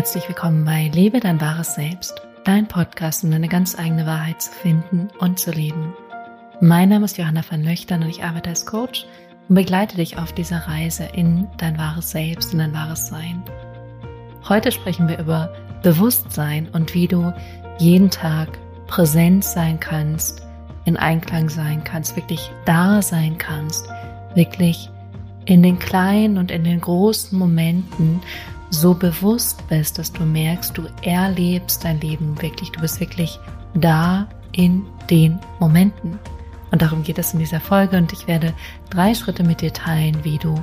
Herzlich willkommen bei Lebe dein wahres Selbst, dein Podcast, um deine ganz eigene Wahrheit zu finden und zu leben. Mein Name ist Johanna van Löchtern und ich arbeite als Coach und begleite dich auf dieser Reise in dein wahres Selbst, in dein wahres Sein. Heute sprechen wir über Bewusstsein und wie du jeden Tag präsent sein kannst, in Einklang sein kannst, wirklich da sein kannst, wirklich in den kleinen und in den großen Momenten so bewusst bist, dass du merkst, du erlebst dein Leben wirklich, du bist wirklich da in den Momenten. Und darum geht es in dieser Folge und ich werde drei Schritte mit dir teilen, wie du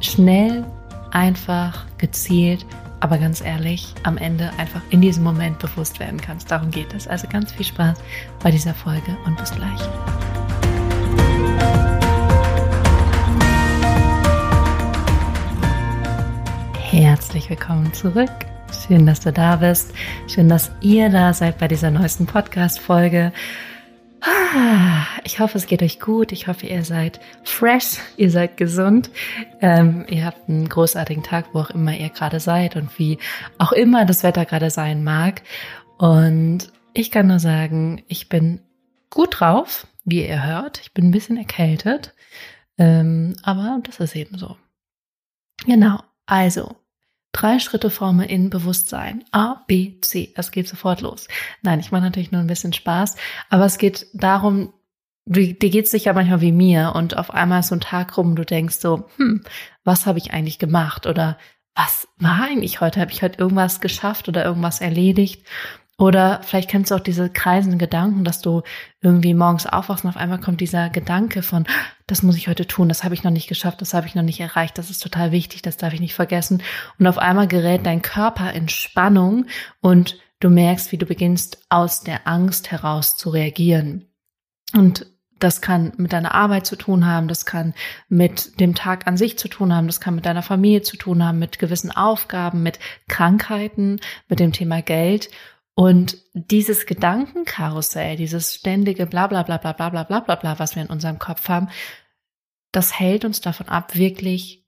schnell, einfach, gezielt, aber ganz ehrlich, am Ende einfach in diesem Moment bewusst werden kannst. Darum geht es. Also ganz viel Spaß bei dieser Folge und bis gleich. Herzlich willkommen zurück. Schön, dass du da bist. Schön, dass ihr da seid bei dieser neuesten Podcast-Folge. Ah, ich hoffe, es geht euch gut. Ich hoffe, ihr seid fresh, ihr seid gesund. Ähm, ihr habt einen großartigen Tag, wo auch immer ihr gerade seid und wie auch immer das Wetter gerade sein mag. Und ich kann nur sagen, ich bin gut drauf, wie ihr hört. Ich bin ein bisschen erkältet. Ähm, aber das ist eben so. Genau. Also, Drei Schritte Formel in Bewusstsein. A, B, C. Es geht sofort los. Nein, ich mache natürlich nur ein bisschen Spaß, aber es geht darum, dir geht's sicher manchmal wie mir und auf einmal ist so ein Tag rum du denkst so, hm, was habe ich eigentlich gemacht oder was war eigentlich heute? Habe ich heute irgendwas geschafft oder irgendwas erledigt? Oder vielleicht kennst du auch diese kreisenden Gedanken, dass du irgendwie morgens aufwachst und auf einmal kommt dieser Gedanke von, das muss ich heute tun, das habe ich noch nicht geschafft, das habe ich noch nicht erreicht, das ist total wichtig, das darf ich nicht vergessen. Und auf einmal gerät dein Körper in Spannung und du merkst, wie du beginnst, aus der Angst heraus zu reagieren. Und das kann mit deiner Arbeit zu tun haben, das kann mit dem Tag an sich zu tun haben, das kann mit deiner Familie zu tun haben, mit gewissen Aufgaben, mit Krankheiten, mit dem Thema Geld. Und dieses Gedankenkarussell, dieses ständige bla bla bla bla bla bla bla bla bla, was wir in unserem Kopf haben, das hält uns davon ab, wirklich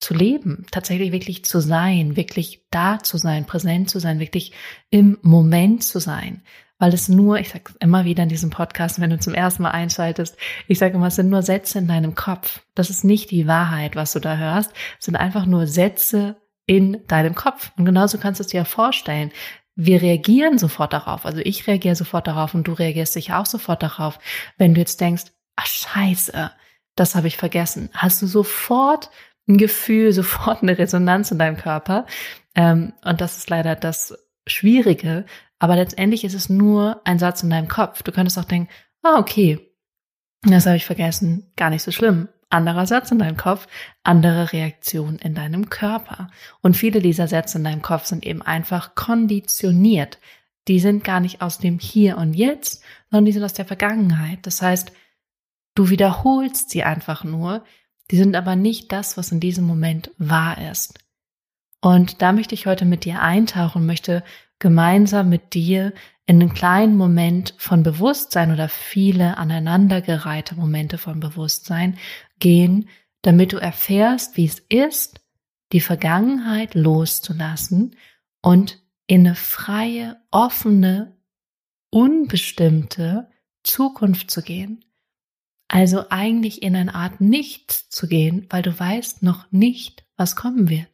zu leben, tatsächlich wirklich zu sein, wirklich da zu sein, präsent zu sein, wirklich im Moment zu sein. Weil es nur, ich sage immer wieder in diesem Podcast, wenn du zum ersten Mal einschaltest, ich sage immer, es sind nur Sätze in deinem Kopf. Das ist nicht die Wahrheit, was du da hörst. Es sind einfach nur Sätze in deinem Kopf. Und genauso kannst du es dir vorstellen wir reagieren sofort darauf. Also ich reagiere sofort darauf und du reagierst sicher auch sofort darauf. Wenn du jetzt denkst, ach scheiße, das habe ich vergessen, hast du sofort ein Gefühl, sofort eine Resonanz in deinem Körper. Ähm, und das ist leider das Schwierige. Aber letztendlich ist es nur ein Satz in deinem Kopf. Du könntest auch denken, ah, okay, das habe ich vergessen, gar nicht so schlimm anderer Satz in deinem Kopf, andere Reaktion in deinem Körper. Und viele dieser Sätze in deinem Kopf sind eben einfach konditioniert. Die sind gar nicht aus dem Hier und Jetzt, sondern die sind aus der Vergangenheit. Das heißt, du wiederholst sie einfach nur, die sind aber nicht das, was in diesem Moment wahr ist. Und da möchte ich heute mit dir eintauchen, möchte gemeinsam mit dir in einen kleinen Moment von Bewusstsein oder viele aneinandergereihte Momente von Bewusstsein gehen, damit du erfährst, wie es ist, die Vergangenheit loszulassen und in eine freie, offene, unbestimmte Zukunft zu gehen. Also eigentlich in eine Art Nichts zu gehen, weil du weißt noch nicht, was kommen wird.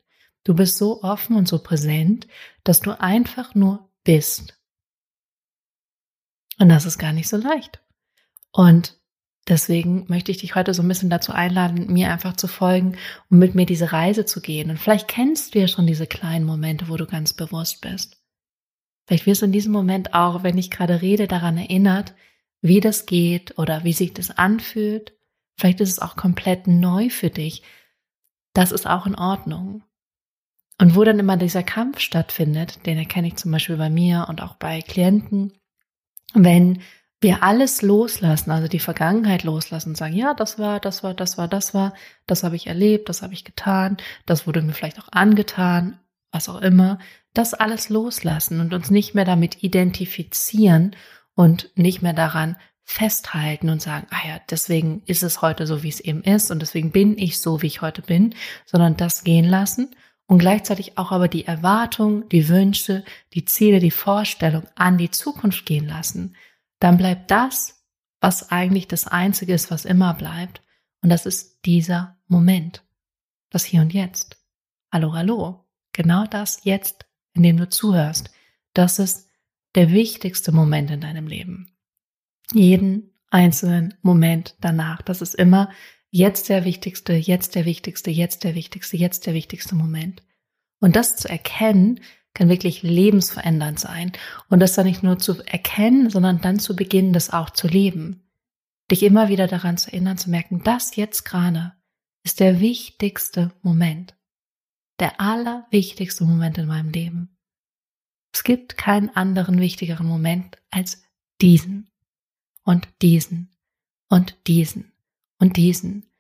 Du bist so offen und so präsent, dass du einfach nur bist. Und das ist gar nicht so leicht. Und deswegen möchte ich dich heute so ein bisschen dazu einladen, mir einfach zu folgen und mit mir diese Reise zu gehen. Und vielleicht kennst du ja schon diese kleinen Momente, wo du ganz bewusst bist. Vielleicht wirst du in diesem Moment auch, wenn ich gerade rede, daran erinnert, wie das geht oder wie sich das anfühlt. Vielleicht ist es auch komplett neu für dich. Das ist auch in Ordnung. Und wo dann immer dieser Kampf stattfindet, den erkenne ich zum Beispiel bei mir und auch bei Klienten, wenn wir alles loslassen, also die Vergangenheit loslassen und sagen, ja, das war, das war, das war, das war, das habe ich erlebt, das habe ich getan, das wurde mir vielleicht auch angetan, was auch immer, das alles loslassen und uns nicht mehr damit identifizieren und nicht mehr daran festhalten und sagen, ah ja, deswegen ist es heute so, wie es eben ist und deswegen bin ich so, wie ich heute bin, sondern das gehen lassen und gleichzeitig auch aber die Erwartung, die Wünsche, die Ziele, die Vorstellung an die Zukunft gehen lassen, dann bleibt das, was eigentlich das Einzige ist, was immer bleibt. Und das ist dieser Moment. Das Hier und Jetzt. Hallo, hallo. Genau das jetzt, in dem du zuhörst. Das ist der wichtigste Moment in deinem Leben. Jeden einzelnen Moment danach. Das ist immer jetzt der wichtigste, jetzt der wichtigste, jetzt der wichtigste, jetzt der wichtigste Moment. Und das zu erkennen, kann wirklich lebensverändernd sein. Und das dann nicht nur zu erkennen, sondern dann zu beginnen, das auch zu leben. Dich immer wieder daran zu erinnern, zu merken, das jetzt gerade ist der wichtigste Moment. Der allerwichtigste Moment in meinem Leben. Es gibt keinen anderen wichtigeren Moment als diesen und diesen und diesen und diesen.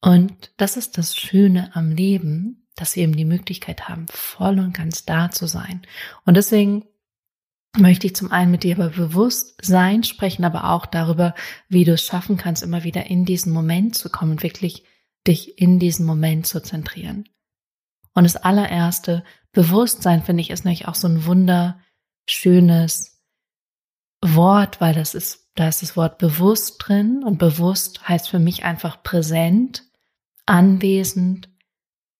Und das ist das Schöne am Leben, dass wir eben die Möglichkeit haben, voll und ganz da zu sein. Und deswegen möchte ich zum einen mit dir über Bewusstsein sprechen, aber auch darüber, wie du es schaffen kannst, immer wieder in diesen Moment zu kommen und wirklich dich in diesen Moment zu zentrieren. Und das allererste, Bewusstsein, finde ich, ist nämlich auch so ein wunderschönes Wort, weil das ist, da ist das Wort bewusst drin und bewusst heißt für mich einfach präsent, anwesend,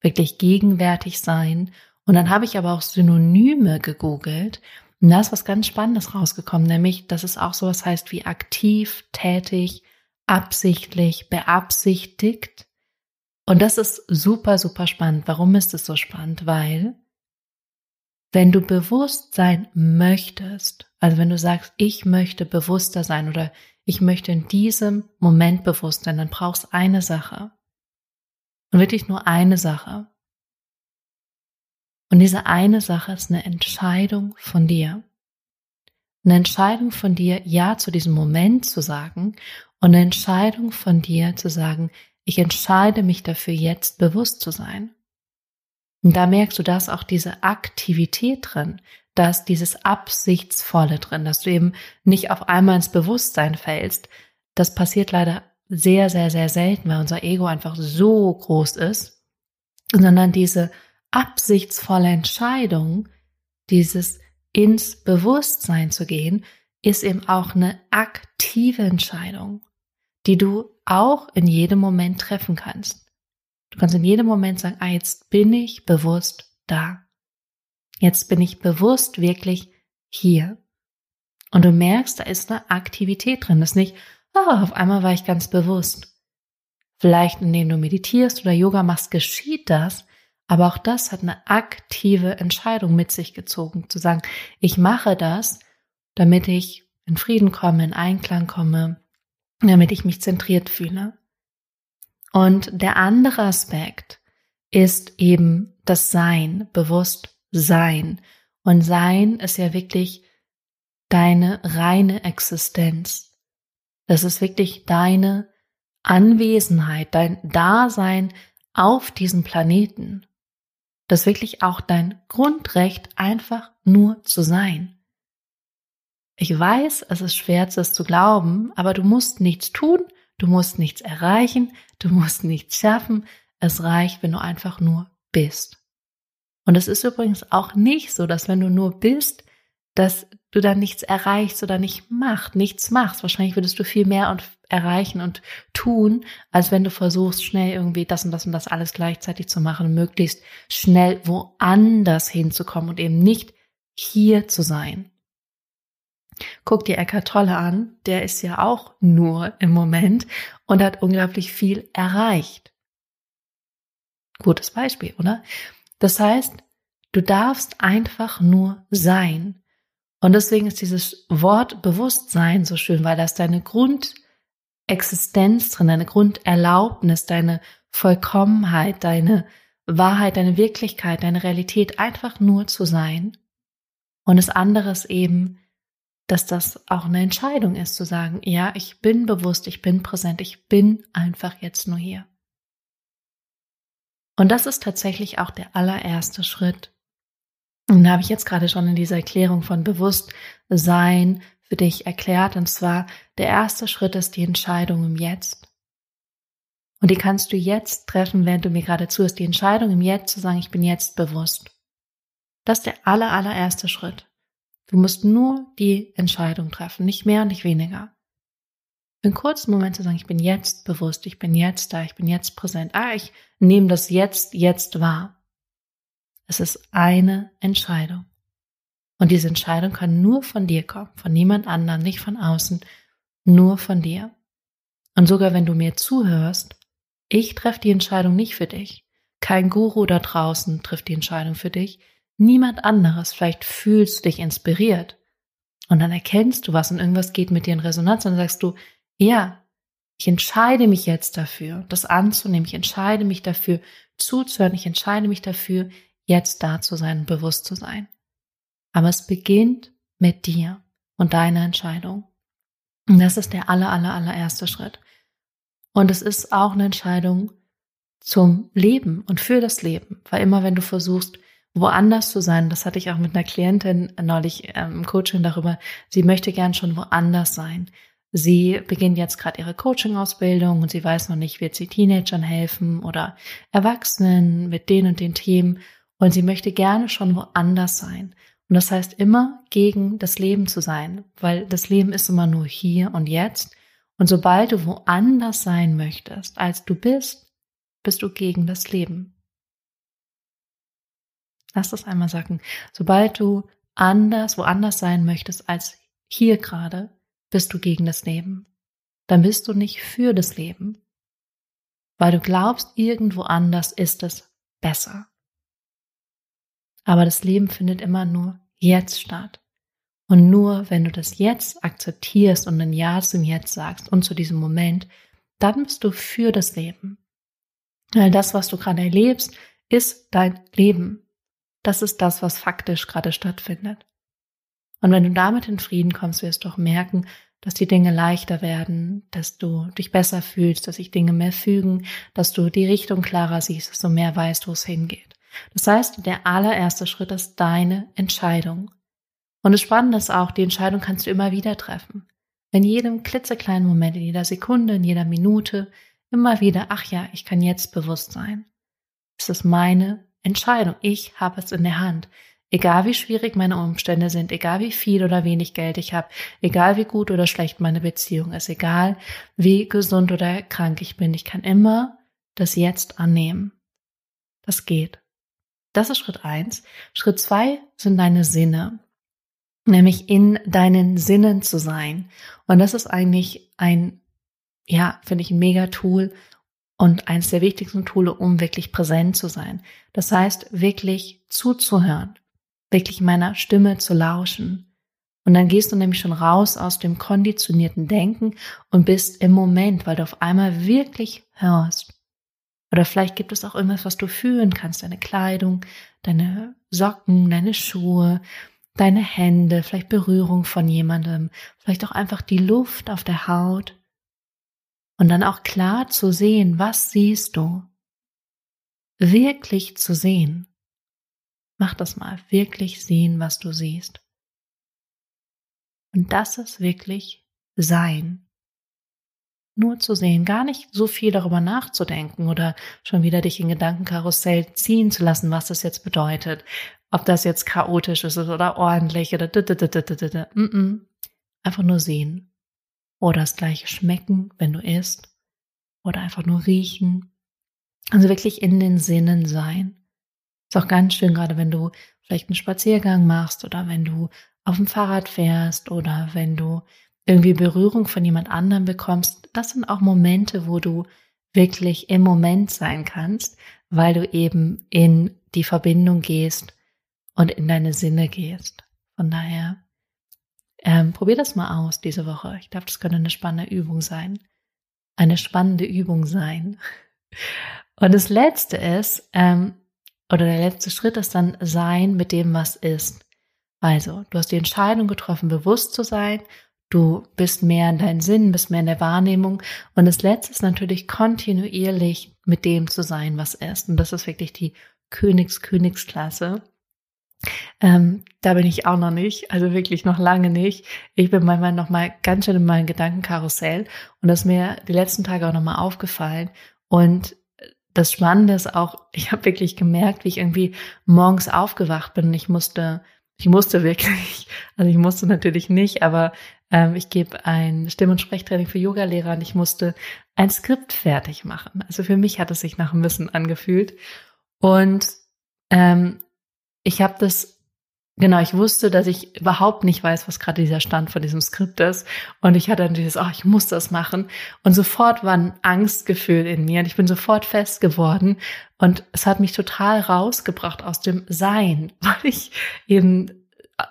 wirklich gegenwärtig sein. Und dann habe ich aber auch Synonyme gegoogelt und da ist was ganz Spannendes rausgekommen, nämlich, dass es auch sowas heißt wie aktiv, tätig, absichtlich, beabsichtigt. Und das ist super, super spannend. Warum ist es so spannend? Weil, wenn du bewusst sein möchtest, also wenn du sagst, ich möchte bewusster sein oder ich möchte in diesem Moment bewusst sein, dann brauchst du eine Sache. Und wirklich nur eine Sache. Und diese eine Sache ist eine Entscheidung von dir. Eine Entscheidung von dir, Ja zu diesem Moment zu sagen und eine Entscheidung von dir zu sagen, ich entscheide mich dafür, jetzt bewusst zu sein. Und da merkst du, da ist auch diese Aktivität drin, da ist dieses Absichtsvolle drin, dass du eben nicht auf einmal ins Bewusstsein fällst. Das passiert leider sehr, sehr, sehr selten, weil unser Ego einfach so groß ist, sondern diese absichtsvolle Entscheidung, dieses ins Bewusstsein zu gehen, ist eben auch eine aktive Entscheidung, die du auch in jedem Moment treffen kannst. Du kannst in jedem Moment sagen, ah, jetzt bin ich bewusst da. Jetzt bin ich bewusst wirklich hier. Und du merkst, da ist eine Aktivität drin. Das ist nicht, oh, auf einmal war ich ganz bewusst. Vielleicht indem du meditierst oder Yoga machst, geschieht das, aber auch das hat eine aktive Entscheidung mit sich gezogen, zu sagen, ich mache das, damit ich in Frieden komme, in Einklang komme, damit ich mich zentriert fühle. Und der andere Aspekt ist eben das Sein, bewusst Sein. Und Sein ist ja wirklich deine reine Existenz. Das ist wirklich deine Anwesenheit, dein Dasein auf diesem Planeten. Das ist wirklich auch dein Grundrecht, einfach nur zu sein. Ich weiß, es ist schwer, das zu glauben, aber du musst nichts tun, du musst nichts erreichen, du musst nichts schaffen. Es reicht, wenn du einfach nur bist. Und es ist übrigens auch nicht so, dass wenn du nur bist, dass du dann nichts erreichst oder nicht machst, nichts machst. Wahrscheinlich würdest du viel mehr und erreichen und tun, als wenn du versuchst, schnell irgendwie das und das und das alles gleichzeitig zu machen möglichst schnell woanders hinzukommen und eben nicht hier zu sein. Guck dir Eckart Tolle an, der ist ja auch nur im Moment und hat unglaublich viel erreicht. Gutes Beispiel, oder? Das heißt, du darfst einfach nur sein. Und deswegen ist dieses Wort Bewusstsein so schön, weil das deine Grundexistenz drin, deine Grunderlaubnis, deine Vollkommenheit, deine Wahrheit, deine Wirklichkeit, deine Realität einfach nur zu sein. Und das andere ist eben, dass das auch eine Entscheidung ist, zu sagen, ja, ich bin bewusst, ich bin präsent, ich bin einfach jetzt nur hier. Und das ist tatsächlich auch der allererste Schritt, und da habe ich jetzt gerade schon in dieser Erklärung von Bewusstsein für dich erklärt. Und zwar, der erste Schritt ist die Entscheidung im Jetzt. Und die kannst du jetzt treffen, während du mir gerade zuhörst, die Entscheidung im Jetzt zu sagen, ich bin jetzt bewusst. Das ist der aller, allererste Schritt. Du musst nur die Entscheidung treffen, nicht mehr und nicht weniger. Für einen kurzen Moment zu sagen, ich bin jetzt bewusst, ich bin jetzt da, ich bin jetzt präsent. Ah, ich nehme das jetzt, jetzt wahr. Es ist eine Entscheidung. Und diese Entscheidung kann nur von dir kommen, von niemand anderem, nicht von außen, nur von dir. Und sogar wenn du mir zuhörst, ich treffe die Entscheidung nicht für dich. Kein Guru da draußen trifft die Entscheidung für dich. Niemand anderes. Vielleicht fühlst du dich inspiriert. Und dann erkennst du was und irgendwas geht mit dir in Resonanz und dann sagst du, ja, ich entscheide mich jetzt dafür, das anzunehmen. Ich entscheide mich dafür, zuzuhören. Ich entscheide mich dafür, jetzt da zu sein, bewusst zu sein. Aber es beginnt mit dir und deiner Entscheidung. Und das ist der aller, aller, allererste Schritt. Und es ist auch eine Entscheidung zum Leben und für das Leben. Weil immer wenn du versuchst, woanders zu sein, das hatte ich auch mit einer Klientin neulich ähm, im Coaching darüber, sie möchte gern schon woanders sein. Sie beginnt jetzt gerade ihre Coaching-Ausbildung und sie weiß noch nicht, wird sie Teenagern helfen oder Erwachsenen mit den und den Themen und sie möchte gerne schon woanders sein. Und das heißt immer gegen das Leben zu sein, weil das Leben ist immer nur hier und jetzt. Und sobald du woanders sein möchtest, als du bist, bist du gegen das Leben. Lass das einmal sagen. Sobald du anders, woanders sein möchtest als hier gerade, bist du gegen das Leben. Dann bist du nicht für das Leben, weil du glaubst, irgendwo anders ist es besser. Aber das Leben findet immer nur jetzt statt. Und nur wenn du das jetzt akzeptierst und ein Ja zum Jetzt sagst und zu diesem Moment, dann bist du für das Leben. Weil das, was du gerade erlebst, ist dein Leben. Das ist das, was faktisch gerade stattfindet. Und wenn du damit in Frieden kommst, wirst du auch merken, dass die Dinge leichter werden, dass du dich besser fühlst, dass sich Dinge mehr fügen, dass du die Richtung klarer siehst, dass du mehr weißt, wo es hingeht. Das heißt, der allererste Schritt ist deine Entscheidung. Und das Spannende ist auch, die Entscheidung kannst du immer wieder treffen. In jedem klitzekleinen Moment, in jeder Sekunde, in jeder Minute, immer wieder, ach ja, ich kann jetzt bewusst sein. Es ist meine Entscheidung. Ich habe es in der Hand. Egal wie schwierig meine Umstände sind, egal wie viel oder wenig Geld ich habe, egal wie gut oder schlecht meine Beziehung ist, egal wie gesund oder krank ich bin, ich kann immer das Jetzt annehmen. Das geht. Das ist Schritt eins. Schritt zwei sind deine Sinne, nämlich in deinen Sinnen zu sein. Und das ist eigentlich ein, ja, finde ich ein mega Tool und eines der wichtigsten Tools, um wirklich präsent zu sein. Das heißt, wirklich zuzuhören, wirklich meiner Stimme zu lauschen. Und dann gehst du nämlich schon raus aus dem konditionierten Denken und bist im Moment, weil du auf einmal wirklich hörst. Oder vielleicht gibt es auch irgendwas, was du fühlen kannst, deine Kleidung, deine Socken, deine Schuhe, deine Hände, vielleicht Berührung von jemandem, vielleicht auch einfach die Luft auf der Haut. Und dann auch klar zu sehen, was siehst du? Wirklich zu sehen. Mach das mal, wirklich sehen, was du siehst. Und das ist wirklich Sein nur zu sehen, gar nicht so viel darüber nachzudenken oder schon wieder dich in Gedankenkarussell ziehen zu lassen, was das jetzt bedeutet. Ob das jetzt chaotisch ist oder ordentlich oder einfach nur sehen. Oder das gleiche schmecken, wenn du isst. Oder einfach nur riechen. Also wirklich in den Sinnen sein. Ist auch ganz schön, gerade wenn du vielleicht einen Spaziergang machst oder wenn du auf dem Fahrrad fährst oder wenn du irgendwie Berührung von jemand anderem bekommst, das sind auch Momente, wo du wirklich im Moment sein kannst, weil du eben in die Verbindung gehst und in deine Sinne gehst. Von daher, ähm, probier das mal aus diese Woche. Ich glaube, das könnte eine spannende Übung sein. Eine spannende Übung sein. Und das letzte ist, ähm, oder der letzte Schritt ist dann sein mit dem, was ist. Also, du hast die Entscheidung getroffen, bewusst zu sein Du bist mehr in deinen Sinn, bist mehr in der Wahrnehmung. Und das Letzte ist natürlich kontinuierlich mit dem zu sein, was ist. Und das ist wirklich die Königs-Königsklasse. Ähm, da bin ich auch noch nicht, also wirklich noch lange nicht. Ich bin manchmal noch mal ganz schön in meinem Gedankenkarussell und das ist mir die letzten Tage auch noch mal aufgefallen. Und das Spannende ist auch, ich habe wirklich gemerkt, wie ich irgendwie morgens aufgewacht bin. Ich musste, ich musste wirklich, also ich musste natürlich nicht, aber ähm, ich gebe ein Stimm- und Sprechtraining für Yogalehrer und ich musste ein Skript fertig machen. Also für mich hat es sich nach Müssen angefühlt. Und ähm, ich habe das Genau, ich wusste, dass ich überhaupt nicht weiß, was gerade dieser Stand von diesem Skript ist. Und ich hatte dann dieses, oh, ich muss das machen. Und sofort war ein Angstgefühl in mir und ich bin sofort fest geworden. Und es hat mich total rausgebracht aus dem Sein, weil ich eben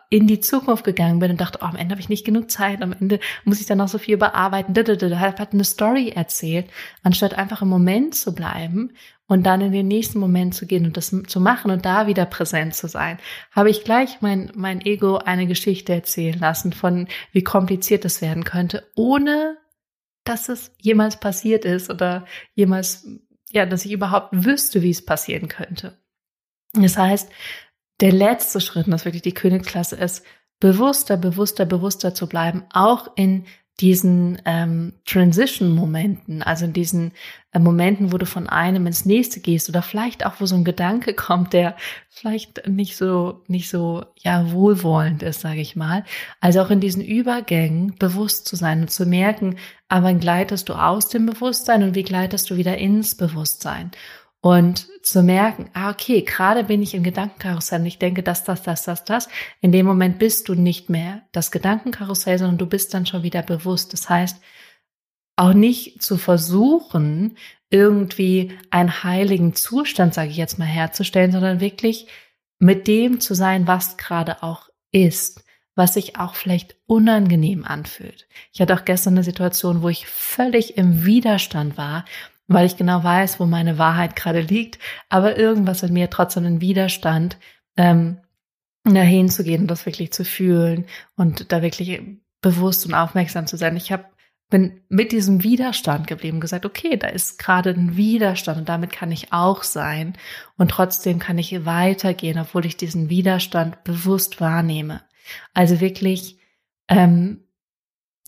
in die Zukunft gegangen bin und dachte, oh, am Ende habe ich nicht genug Zeit, am Ende muss ich dann noch so viel überarbeiten. Da hat eine Story erzählt, anstatt einfach im Moment zu bleiben und dann in den nächsten Moment zu gehen und das zu machen und da wieder präsent zu sein, habe ich gleich mein, mein Ego eine Geschichte erzählen lassen von wie kompliziert es werden könnte, ohne dass es jemals passiert ist oder jemals, ja, dass ich überhaupt wüsste, wie es passieren könnte. Das heißt, der letzte Schritt, und das wirklich die Königsklasse ist, bewusster, bewusster, bewusster zu bleiben, auch in diesen ähm, Transition-Momenten, also in diesen äh, Momenten, wo du von einem ins nächste gehst oder vielleicht auch, wo so ein Gedanke kommt, der vielleicht nicht so nicht so ja wohlwollend ist, sage ich mal. Also auch in diesen Übergängen bewusst zu sein und zu merken, aber gleitest du aus dem Bewusstsein und wie gleitest du wieder ins Bewusstsein und zu merken, ah, okay, gerade bin ich im Gedankenkarussell und ich denke das, das, das, das, das. In dem Moment bist du nicht mehr das Gedankenkarussell, sondern du bist dann schon wieder bewusst. Das heißt, auch nicht zu versuchen, irgendwie einen heiligen Zustand, sage ich jetzt mal, herzustellen, sondern wirklich mit dem zu sein, was gerade auch ist, was sich auch vielleicht unangenehm anfühlt. Ich hatte auch gestern eine Situation, wo ich völlig im Widerstand war weil ich genau weiß, wo meine Wahrheit gerade liegt, aber irgendwas in mir trotzdem einen Widerstand, ähm, dahin zu gehen und das wirklich zu fühlen und da wirklich bewusst und aufmerksam zu sein. Ich habe bin mit diesem Widerstand geblieben, gesagt, okay, da ist gerade ein Widerstand und damit kann ich auch sein und trotzdem kann ich weitergehen, obwohl ich diesen Widerstand bewusst wahrnehme. Also wirklich, ähm,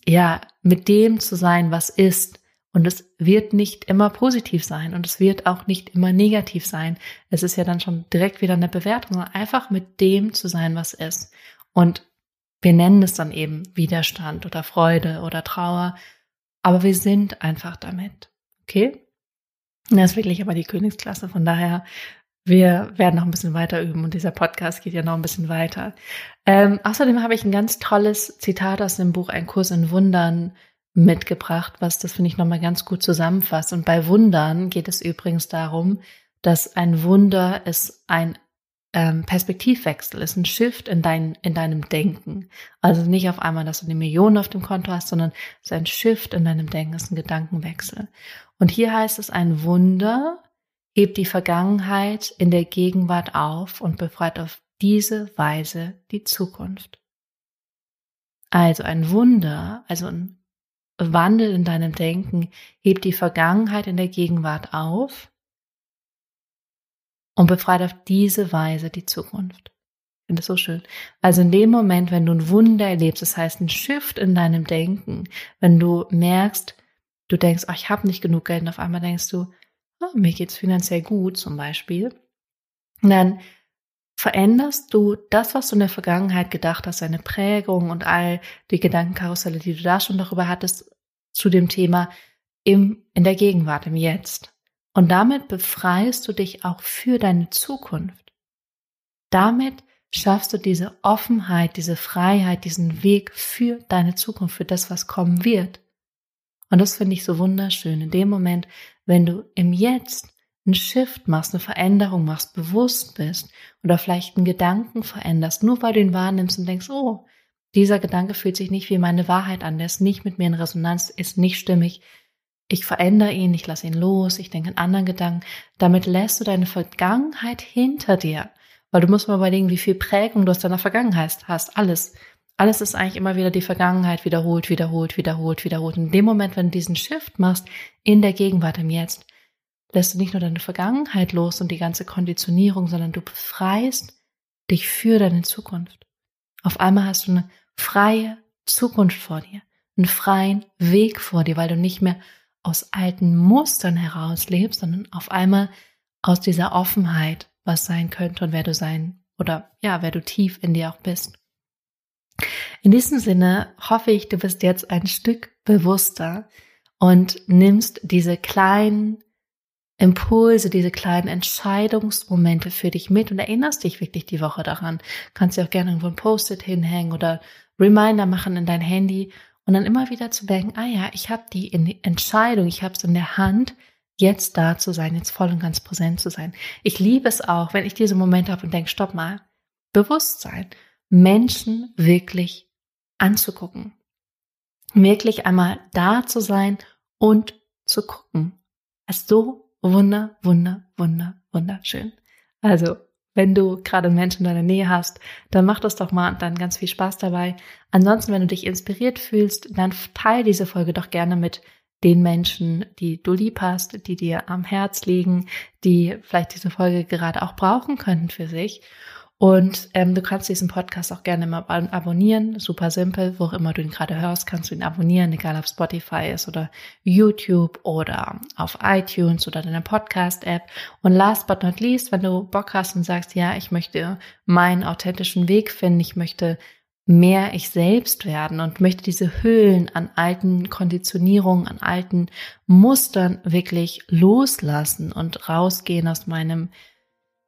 ja, mit dem zu sein, was ist und es wird nicht immer positiv sein und es wird auch nicht immer negativ sein. Es ist ja dann schon direkt wieder eine Bewertung, sondern einfach mit dem zu sein, was ist. Und wir nennen es dann eben Widerstand oder Freude oder Trauer, aber wir sind einfach damit. Okay? Das ist wirklich aber die Königsklasse. Von daher, wir werden noch ein bisschen weiter üben und dieser Podcast geht ja noch ein bisschen weiter. Ähm, außerdem habe ich ein ganz tolles Zitat aus dem Buch Ein Kurs in Wundern mitgebracht, was das finde ich nochmal ganz gut zusammenfasst. Und bei Wundern geht es übrigens darum, dass ein Wunder ist ein ähm, Perspektivwechsel, ist ein Shift in, dein, in deinem Denken. Also nicht auf einmal, dass du eine Million auf dem Konto hast, sondern es ist ein Shift in deinem Denken, es ist ein Gedankenwechsel. Und hier heißt es, ein Wunder hebt die Vergangenheit in der Gegenwart auf und befreit auf diese Weise die Zukunft. Also ein Wunder, also ein Wandel in deinem Denken, heb die Vergangenheit in der Gegenwart auf und befreit auf diese Weise die Zukunft. Ich finde das so schön. Also in dem Moment, wenn du ein Wunder erlebst, das heißt ein Shift in deinem Denken, wenn du merkst, du denkst, oh, ich habe nicht genug Geld und auf einmal denkst du, oh, mir geht's finanziell gut zum Beispiel, dann veränderst du das, was du in der Vergangenheit gedacht hast, deine Prägung und all die Gedankenkarusselle, die du da schon darüber hattest, zu dem Thema im, in der Gegenwart, im Jetzt. Und damit befreist du dich auch für deine Zukunft. Damit schaffst du diese Offenheit, diese Freiheit, diesen Weg für deine Zukunft, für das, was kommen wird. Und das finde ich so wunderschön. In dem Moment, wenn du im Jetzt einen Shift machst, eine Veränderung machst, bewusst bist oder vielleicht einen Gedanken veränderst, nur weil du ihn wahrnimmst und denkst, oh, dieser Gedanke fühlt sich nicht wie meine Wahrheit an, der ist nicht mit mir in Resonanz, ist nicht stimmig. Ich verändere ihn, ich lasse ihn los, ich denke an anderen Gedanken. Damit lässt du deine Vergangenheit hinter dir. Weil du musst mal überlegen, wie viel Prägung du aus deiner Vergangenheit hast. Alles. Alles ist eigentlich immer wieder die Vergangenheit wiederholt, wiederholt, wiederholt, wiederholt. In dem Moment, wenn du diesen Shift machst in der Gegenwart, im Jetzt, lässt du nicht nur deine Vergangenheit los und die ganze Konditionierung, sondern du befreist dich für deine Zukunft. Auf einmal hast du eine freie Zukunft vor dir, einen freien Weg vor dir, weil du nicht mehr aus alten Mustern heraus lebst, sondern auf einmal aus dieser Offenheit, was sein könnte und wer du sein oder ja, wer du tief in dir auch bist. In diesem Sinne hoffe ich, du bist jetzt ein Stück bewusster und nimmst diese kleinen Impulse, diese kleinen Entscheidungsmomente für dich mit und erinnerst dich wirklich die Woche daran. Kannst dir auch gerne irgendwo ein Post-it hinhängen oder Reminder machen in dein Handy und dann immer wieder zu denken, ah ja, ich habe die Entscheidung, ich habe es in der Hand, jetzt da zu sein, jetzt voll und ganz präsent zu sein. Ich liebe es auch, wenn ich diese Momente habe und denke, stopp mal, Bewusstsein, Menschen wirklich anzugucken, wirklich einmal da zu sein und zu gucken. Ist so wunder, wunder, wunder, wunderschön. Also, wenn du gerade Menschen in deiner Nähe hast, dann mach das doch mal und dann ganz viel Spaß dabei. Ansonsten, wenn du dich inspiriert fühlst, dann teile diese Folge doch gerne mit den Menschen, die du lieb hast, die dir am Herz liegen, die vielleicht diese Folge gerade auch brauchen könnten für sich. Und ähm, du kannst diesen Podcast auch gerne mal abonnieren. Super simpel, wo auch immer du ihn gerade hörst, kannst du ihn abonnieren, egal ob Spotify ist oder YouTube oder auf iTunes oder deiner Podcast-App. Und last but not least, wenn du Bock hast und sagst, ja, ich möchte meinen authentischen Weg finden, ich möchte mehr ich selbst werden und möchte diese Hüllen an alten Konditionierungen, an alten Mustern wirklich loslassen und rausgehen aus meinem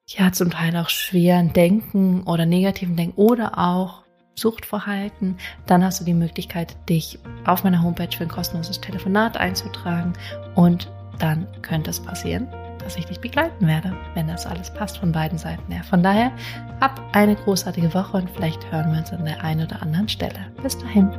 ja zum Teil auch schweren Denken oder negativen Denken oder auch Suchtverhalten, dann hast du die Möglichkeit, dich auf meiner Homepage für ein kostenloses Telefonat einzutragen und dann könnte es passieren, dass ich dich begleiten werde, wenn das alles passt von beiden Seiten her. Von daher, hab eine großartige Woche und vielleicht hören wir uns an der einen oder anderen Stelle. Bis dahin.